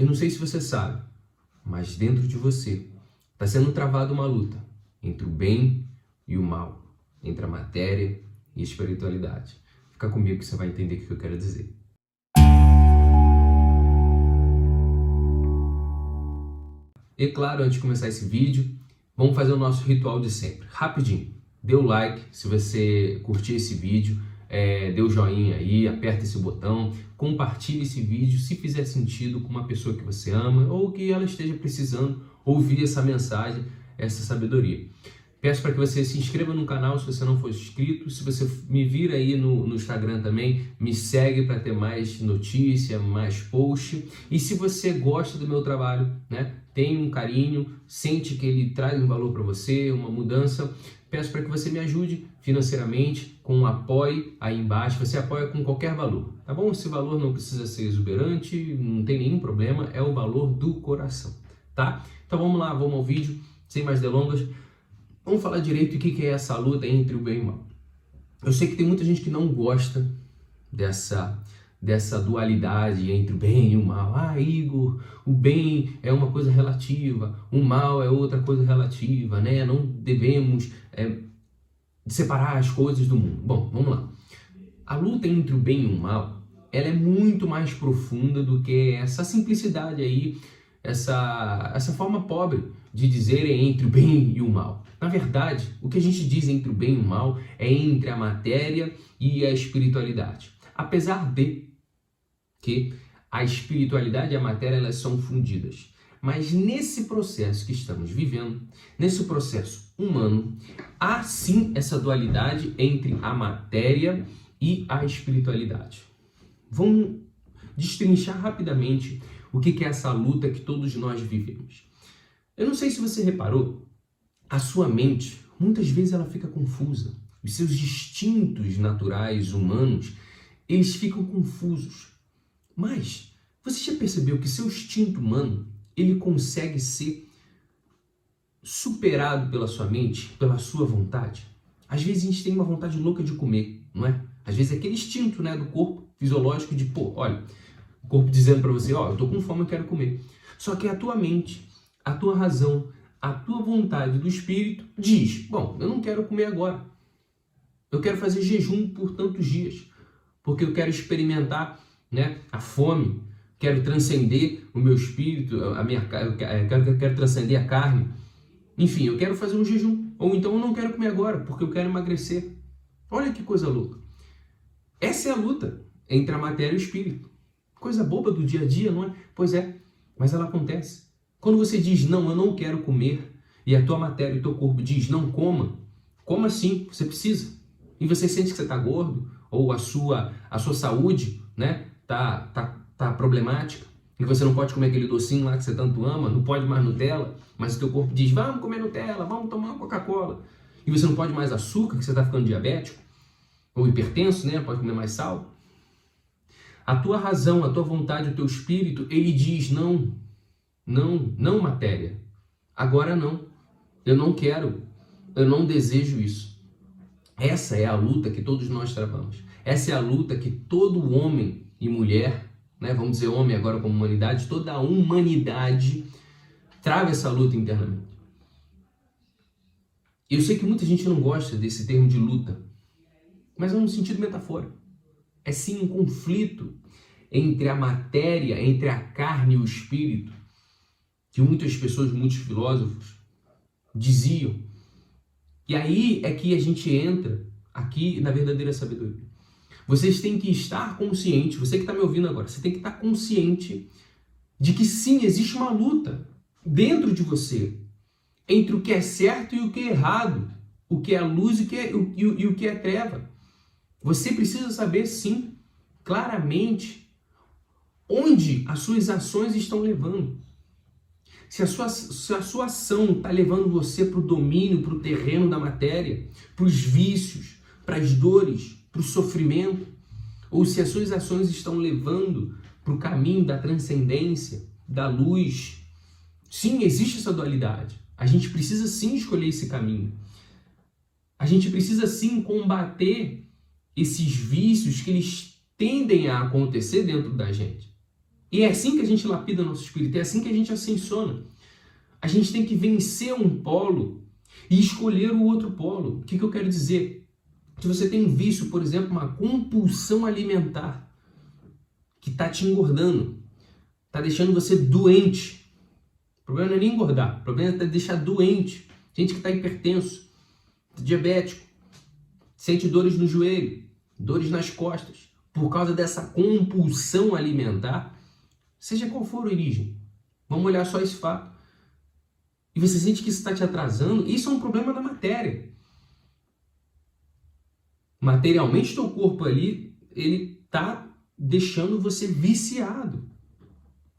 Eu não sei se você sabe, mas dentro de você está sendo travada uma luta entre o bem e o mal, entre a matéria e a espiritualidade. Fica comigo que você vai entender o que eu quero dizer. E claro, antes de começar esse vídeo, vamos fazer o nosso ritual de sempre. Rapidinho, dê o like se você curtir esse vídeo, é, dê o joinha aí, aperta esse botão, compartilhe esse vídeo se fizer sentido com uma pessoa que você ama ou que ela esteja precisando ouvir essa mensagem, essa sabedoria. Peço para que você se inscreva no canal se você não for inscrito. Se você me vir aí no, no Instagram também, me segue para ter mais notícia, mais post. E se você gosta do meu trabalho, né, tem um carinho, sente que ele traz um valor para você, uma mudança, peço para que você me ajude financeiramente com um apoio aí embaixo. Você apoia com qualquer valor, tá bom? Esse valor não precisa ser exuberante, não tem nenhum problema, é o valor do coração, tá? Então vamos lá, vamos ao vídeo, sem mais delongas. Vamos falar direito o que é essa luta entre o bem e o mal. Eu sei que tem muita gente que não gosta dessa dessa dualidade entre o bem e o mal. Ah, Igor, o bem é uma coisa relativa, o mal é outra coisa relativa, né? Não devemos é, separar as coisas do mundo. Bom, vamos lá. A luta entre o bem e o mal, ela é muito mais profunda do que essa simplicidade aí, essa, essa forma pobre de dizer entre o bem e o mal. Na verdade, o que a gente diz entre o bem e o mal é entre a matéria e a espiritualidade. Apesar de que a espiritualidade e a matéria elas são fundidas. Mas nesse processo que estamos vivendo, nesse processo humano, há sim essa dualidade entre a matéria e a espiritualidade. Vamos destrinchar rapidamente o que é essa luta que todos nós vivemos. Eu não sei se você reparou, a sua mente, muitas vezes ela fica confusa. Os seus instintos naturais humanos, eles ficam confusos. Mas você já percebeu que seu instinto humano ele consegue ser superado pela sua mente, pela sua vontade? Às vezes a gente tem uma vontade louca de comer, não é? Às vezes é aquele instinto, né, do corpo fisiológico de, pô, olha, o corpo dizendo para você, ó, oh, eu tô com fome, eu quero comer. Só que a tua mente, a tua razão, a tua vontade do espírito diz, bom, eu não quero comer agora. Eu quero fazer jejum por tantos dias, porque eu quero experimentar né? A fome, quero transcender o meu espírito, a minha eu quero, eu quero transcender a carne. Enfim, eu quero fazer um jejum. Ou então eu não quero comer agora, porque eu quero emagrecer. Olha que coisa louca. Essa é a luta entre a matéria e o espírito. Coisa boba do dia a dia, não é? Pois é, mas ela acontece. Quando você diz, não, eu não quero comer, e a tua matéria e o teu corpo diz, não coma, coma sim, você precisa. E você sente que você está gordo, ou a sua, a sua saúde, né? tá, tá, tá problemática, e você não pode comer aquele docinho lá que você tanto ama, não pode mais Nutella, mas o teu corpo diz, vamos comer Nutella, vamos tomar Coca-Cola, e você não pode mais açúcar, que você está ficando diabético, ou hipertenso, né? Pode comer mais sal. A tua razão, a tua vontade, o teu espírito, ele diz não, não, não matéria. Agora não. Eu não quero, eu não desejo isso. Essa é a luta que todos nós travamos. Essa é a luta que todo homem e mulher, né, vamos dizer homem agora como humanidade, toda a humanidade trava essa luta internamente. Eu sei que muita gente não gosta desse termo de luta, mas é um sentido metafórico. É sim um conflito entre a matéria, entre a carne e o espírito, que muitas pessoas, muitos filósofos diziam. E aí é que a gente entra aqui na verdadeira sabedoria. Vocês têm que estar consciente, você que está me ouvindo agora, você tem que estar consciente de que sim, existe uma luta dentro de você entre o que é certo e o que é errado, o que é luz e o que é, e, e o que é treva. Você precisa saber sim, claramente, onde as suas ações estão levando. Se a sua, se a sua ação está levando você para o domínio, para o terreno da matéria, para os vícios, para as dores, para o sofrimento, ou se as suas ações estão levando para o caminho da transcendência, da luz. Sim, existe essa dualidade. A gente precisa sim escolher esse caminho. A gente precisa sim combater esses vícios que eles tendem a acontecer dentro da gente. E é assim que a gente lapida nosso espírito, é assim que a gente ascensiona. A gente tem que vencer um polo e escolher o outro polo. O que, que eu quero dizer? Se você tem um vício, por exemplo, uma compulsão alimentar que está te engordando, está deixando você doente. O problema não é nem engordar, o problema é deixar doente. Gente que está hipertenso, diabético, sente dores no joelho, dores nas costas, por causa dessa compulsão alimentar, seja qual for a origem. Vamos olhar só esse fato. E você sente que isso está te atrasando, isso é um problema da matéria. Materialmente, teu corpo ali, ele está deixando você viciado,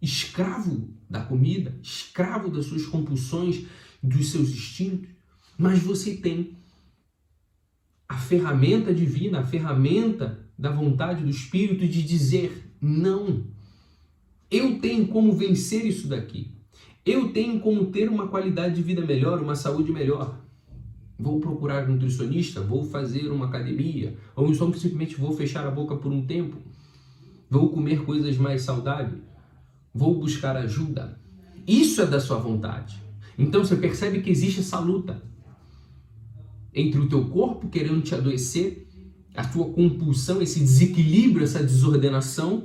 escravo da comida, escravo das suas compulsões, dos seus instintos. Mas você tem a ferramenta divina, a ferramenta da vontade do Espírito de dizer não. Eu tenho como vencer isso daqui. Eu tenho como ter uma qualidade de vida melhor, uma saúde melhor. Vou procurar um nutricionista, vou fazer uma academia, ou então simplesmente vou fechar a boca por um tempo. Vou comer coisas mais saudáveis. Vou buscar ajuda. Isso é da sua vontade. Então você percebe que existe essa luta entre o teu corpo querendo te adoecer, a tua compulsão, esse desequilíbrio, essa desordenação,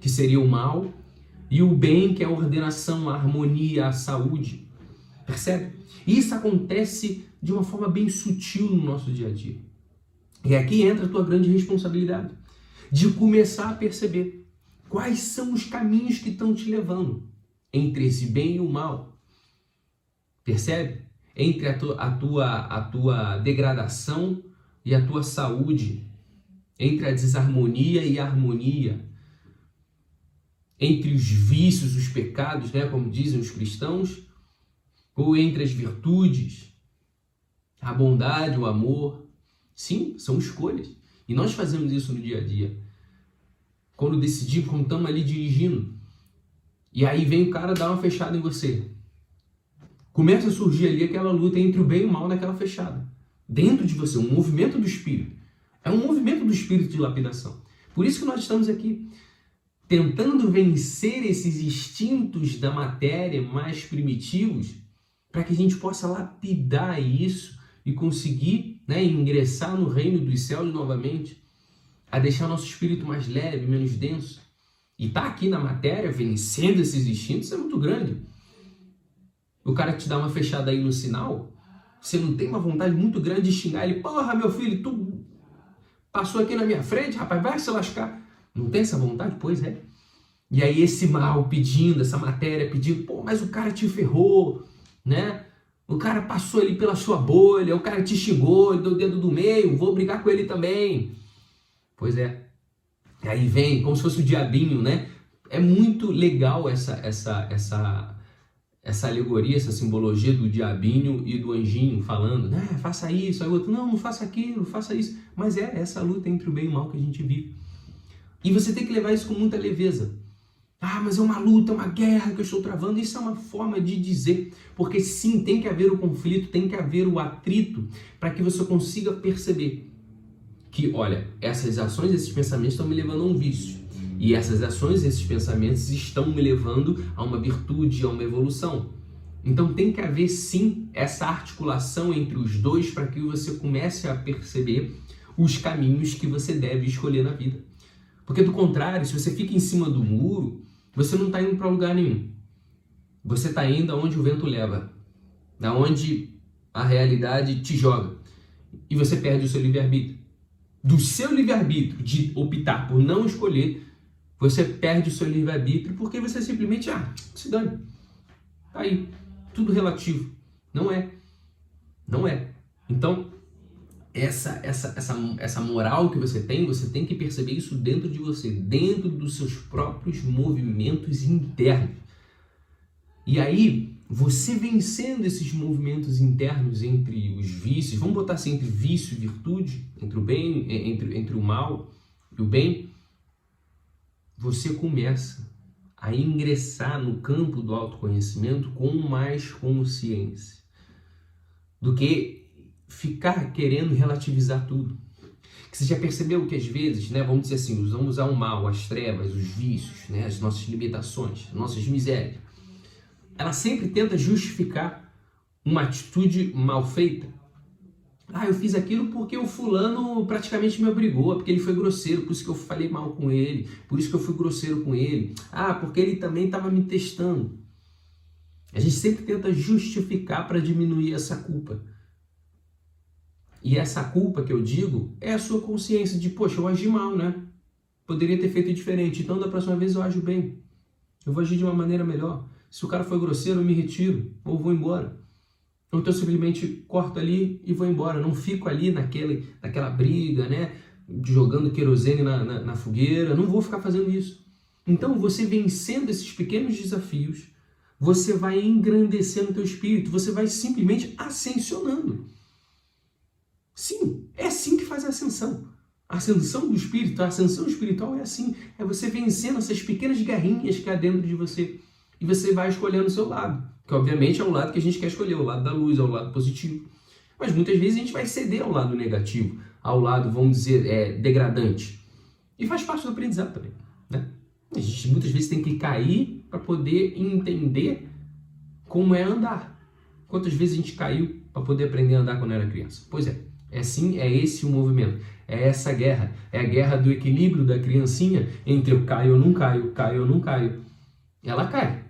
que seria o mal, e o bem, que é a ordenação, a harmonia, a saúde. Percebe? Isso acontece de uma forma bem sutil no nosso dia a dia. E aqui entra a tua grande responsabilidade de começar a perceber quais são os caminhos que estão te levando entre esse bem e o mal. Percebe? entre a tua, a tua, a tua degradação e a tua saúde, entre a desarmonia e a harmonia, entre os vícios, os pecados, né, como dizem os cristãos, ou entre as virtudes, a bondade, o amor. Sim, são escolhas. E nós fazemos isso no dia a dia. Quando decidimos, quando estamos ali dirigindo, e aí vem o cara dar uma fechada em você começa a surgir ali aquela luta entre o bem e o mal naquela fechada. Dentro de você, um movimento do espírito. É um movimento do espírito de lapidação. Por isso que nós estamos aqui tentando vencer esses instintos da matéria mais primitivos, para que a gente possa lapidar isso e conseguir né, ingressar no reino dos céus novamente, a deixar nosso espírito mais leve, menos denso. E tá aqui na matéria, vencendo esses instintos, é muito grande o cara te dá uma fechada aí no sinal, você não tem uma vontade muito grande de xingar ele, porra, meu filho, tu passou aqui na minha frente, rapaz, vai se lascar. Não tem essa vontade? Pois é. E aí esse mal pedindo, essa matéria pedindo, pô, mas o cara te ferrou, né? O cara passou ali pela sua bolha, o cara te xingou, deu o dedo do meio, vou brigar com ele também. Pois é. Aí vem, como se fosse o diabinho, né? É muito legal essa essa essa essa alegoria, essa simbologia do diabinho e do anjinho falando, né, faça isso, aí o outro, não, não faça aquilo, faça isso. Mas é essa luta entre o bem e o mal que a gente vive. E você tem que levar isso com muita leveza. Ah, mas é uma luta, é uma guerra que eu estou travando. Isso é uma forma de dizer, porque sim, tem que haver o conflito, tem que haver o atrito, para que você consiga perceber que, olha, essas ações, esses pensamentos estão me levando a um vício. E essas ações, esses pensamentos estão me levando a uma virtude, a uma evolução. Então tem que haver sim essa articulação entre os dois para que você comece a perceber os caminhos que você deve escolher na vida. Porque do contrário, se você fica em cima do muro, você não está indo para lugar nenhum. Você está indo aonde o vento leva, aonde a realidade te joga. E você perde o seu livre-arbítrio. Do seu livre-arbítrio de optar por não escolher, você perde o seu livre-arbítrio porque você simplesmente, ah, se dane. Tá aí. Tudo relativo. Não é. Não é. Então, essa, essa, essa, essa moral que você tem, você tem que perceber isso dentro de você, dentro dos seus próprios movimentos internos. E aí, você vencendo esses movimentos internos entre os vícios, vamos botar assim, entre vício e virtude, entre o bem, entre, entre o mal e o bem, você começa a ingressar no campo do autoconhecimento com mais consciência do que ficar querendo relativizar tudo. Que você já percebeu que às vezes, né, vamos dizer assim, vamos usar o mal, as trevas, os vícios, né, as nossas limitações, as nossas misérias. Ela sempre tenta justificar uma atitude mal feita. Ah, eu fiz aquilo porque o fulano praticamente me obrigou, porque ele foi grosseiro, por isso que eu falei mal com ele, por isso que eu fui grosseiro com ele. Ah, porque ele também estava me testando. A gente sempre tenta justificar para diminuir essa culpa. E essa culpa que eu digo é a sua consciência de, poxa, eu agi mal, né? Poderia ter feito diferente, então da próxima vez eu ajo bem. Eu vou agir de uma maneira melhor. Se o cara foi grosseiro, eu me retiro ou vou embora. Ou então simplesmente corto ali e vou embora. Não fico ali naquele, naquela briga, né? Jogando querosene na, na, na fogueira. Não vou ficar fazendo isso. Então, você vencendo esses pequenos desafios, você vai engrandecendo o teu espírito, você vai simplesmente ascensionando. Sim, é assim que faz a ascensão. A ascensão do espírito, a ascensão espiritual é assim. É você vencendo essas pequenas guerrinhas que há dentro de você. E você vai escolhendo o seu lado. Que obviamente é o lado que a gente quer escolher, o lado da luz, é o lado positivo. Mas muitas vezes a gente vai ceder ao lado negativo, ao lado, vamos dizer, é, degradante. E faz parte do aprendizado também. Né? A gente muitas vezes tem que cair para poder entender como é andar. Quantas vezes a gente caiu para poder aprender a andar quando era criança? Pois é, é sim, é esse o movimento. É essa guerra. É a guerra do equilíbrio da criancinha entre eu caio ou não caio, caio ou não caio. Ela cai.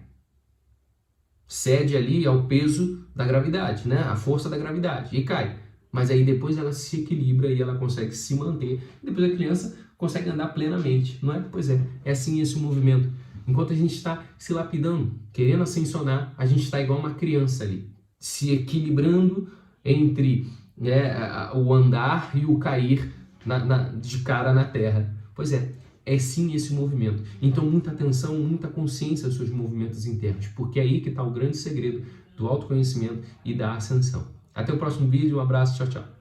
Cede ali ao peso da gravidade, né? A força da gravidade e cai. Mas aí depois ela se equilibra e ela consegue se manter. Depois a criança consegue andar plenamente, não é? Pois é, é assim esse movimento. Enquanto a gente está se lapidando, querendo ascensionar, a gente está igual uma criança ali, se equilibrando entre né, o andar e o cair na, na, de cara na terra. Pois é, é sim esse movimento. Então, muita atenção, muita consciência dos seus movimentos internos, porque é aí que está o grande segredo do autoconhecimento e da ascensão. Até o próximo vídeo, um abraço, tchau, tchau.